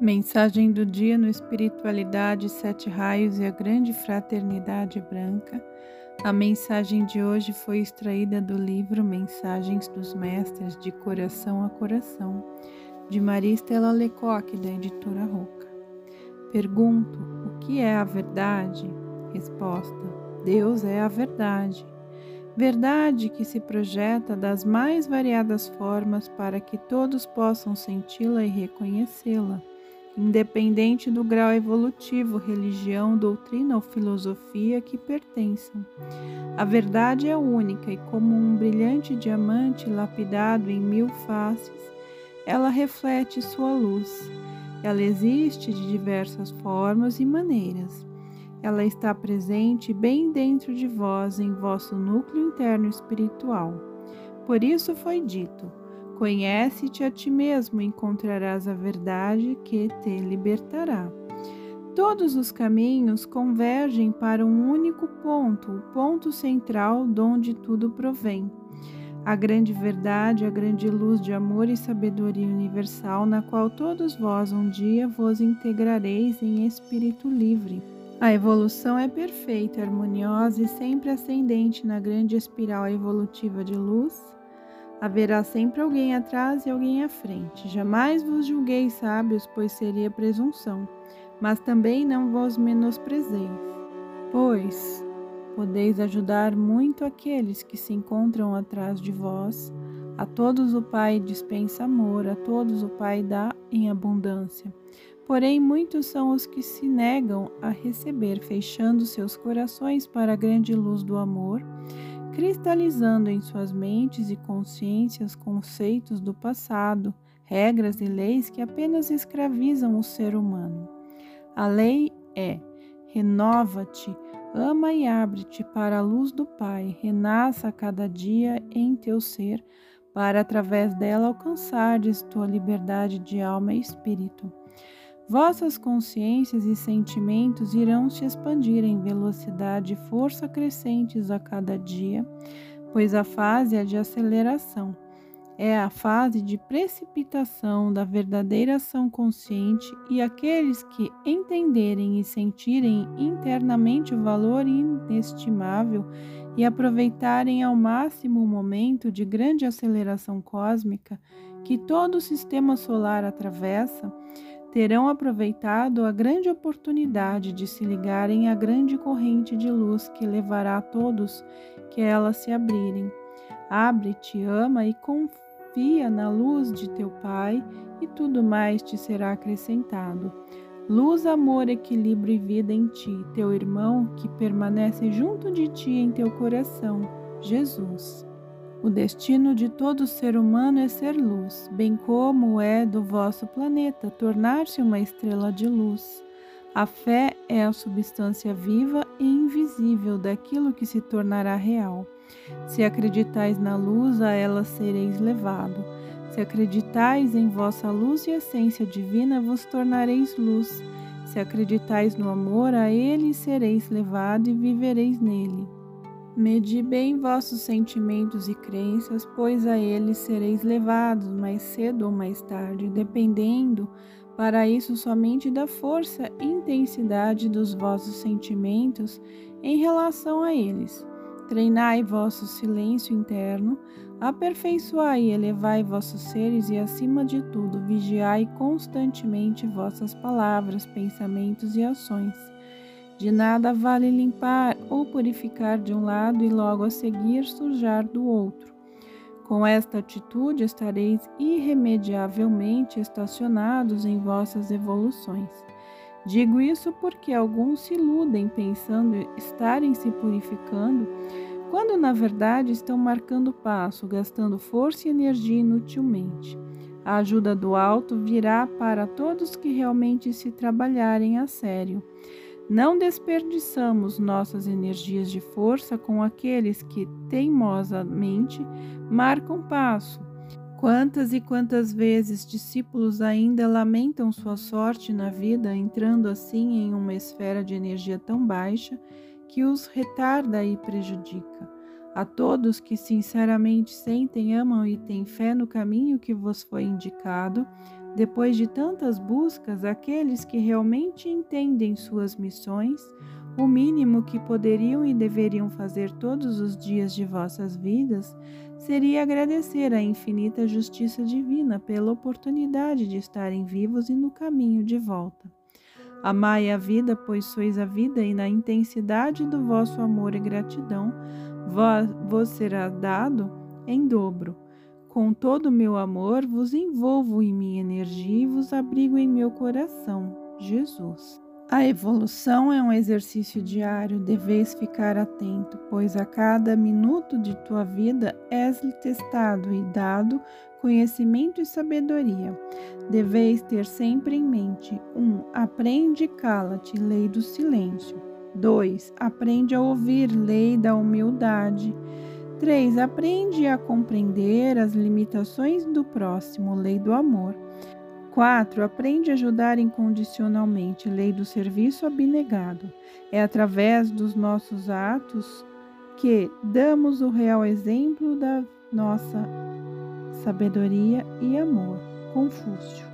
Mensagem do dia no Espiritualidade Sete Raios e a Grande Fraternidade Branca. A mensagem de hoje foi extraída do livro Mensagens dos Mestres de Coração a Coração, de Maria Estela Lecoque, da editora Roca. Pergunto: o que é a verdade? Resposta: Deus é a verdade. Verdade que se projeta das mais variadas formas para que todos possam senti-la e reconhecê-la independente do grau evolutivo, religião, doutrina ou filosofia que pertençam. A verdade é única e, como um brilhante diamante lapidado em mil faces, ela reflete sua luz. Ela existe de diversas formas e maneiras. Ela está presente bem dentro de vós, em vosso núcleo interno espiritual. Por isso foi dito: Conhece-te a ti mesmo encontrarás a verdade que te libertará. Todos os caminhos convergem para um único ponto, o ponto central de onde tudo provém. A grande verdade, a grande luz de amor e sabedoria universal, na qual todos vós um dia vos integrareis em espírito livre. A evolução é perfeita, harmoniosa e sempre ascendente na grande espiral evolutiva de luz Haverá sempre alguém atrás e alguém à frente. Jamais vos julgueis sábios, pois seria presunção, mas também não vos menosprezeis, pois podeis ajudar muito aqueles que se encontram atrás de vós. A todos o Pai dispensa amor, a todos o Pai dá em abundância. Porém, muitos são os que se negam a receber, fechando seus corações para a grande luz do amor cristalizando em suas mentes e consciências conceitos do passado, regras e leis que apenas escravizam o ser humano. A lei é: renova-te, ama e abre-te para a luz do Pai, renasça a cada dia em teu ser, para através dela alcançares tua liberdade de alma e espírito. Vossas consciências e sentimentos irão se expandir em velocidade e força crescentes a cada dia, pois a fase é de aceleração. É a fase de precipitação da verdadeira ação consciente e aqueles que entenderem e sentirem internamente o valor inestimável e aproveitarem ao máximo o momento de grande aceleração cósmica que todo o sistema solar atravessa, terão aproveitado a grande oportunidade de se ligarem à grande corrente de luz que levará a todos que elas se abrirem. Abre-te, ama e confia na luz de teu Pai, e tudo mais te será acrescentado. Luz, amor, equilíbrio e vida em ti, teu irmão que permanece junto de ti em teu coração, Jesus. O destino de todo ser humano é ser luz, bem como é do vosso planeta tornar-se uma estrela de luz. A fé é a substância viva e invisível daquilo que se tornará real. Se acreditais na luz, a ela sereis levado. Se acreditais em vossa luz e essência divina, vos tornareis luz. Se acreditais no amor, a ele sereis levado e vivereis nele. Medi bem vossos sentimentos e crenças, pois a eles sereis levados mais cedo ou mais tarde, dependendo para isso somente da força e intensidade dos vossos sentimentos em relação a eles. Treinai vosso silêncio interno, aperfeiçoai e elevai vossos seres e, acima de tudo, vigiai constantemente vossas palavras, pensamentos e ações de nada vale limpar ou purificar de um lado e logo a seguir sujar do outro. Com esta atitude estareis irremediavelmente estacionados em vossas evoluções. Digo isso porque alguns se iludem pensando estarem se purificando, quando na verdade estão marcando passo, gastando força e energia inutilmente. A ajuda do alto virá para todos que realmente se trabalharem a sério. Não desperdiçamos nossas energias de força com aqueles que teimosamente marcam passo. Quantas e quantas vezes discípulos ainda lamentam sua sorte na vida, entrando assim em uma esfera de energia tão baixa que os retarda e prejudica. A todos que sinceramente sentem, amam e têm fé no caminho que vos foi indicado, depois de tantas buscas, aqueles que realmente entendem suas missões, o mínimo que poderiam e deveriam fazer todos os dias de vossas vidas seria agradecer à infinita justiça divina pela oportunidade de estarem vivos e no caminho de volta. Amai a vida, pois sois a vida, e na intensidade do vosso amor e gratidão vos será dado em dobro. Com todo o meu amor, vos envolvo em minha energia e vos abrigo em meu coração. Jesus. A evolução é um exercício diário, deveis ficar atento, pois a cada minuto de tua vida és testado e dado conhecimento e sabedoria. Deveis ter sempre em mente: 1. Um, aprende e cala-te, lei do silêncio. 2. Aprende a ouvir, lei da humildade. 3. Aprende a compreender as limitações do próximo, lei do amor. 4. Aprende a ajudar incondicionalmente, lei do serviço abnegado. É através dos nossos atos que damos o real exemplo da nossa sabedoria e amor. Confúcio.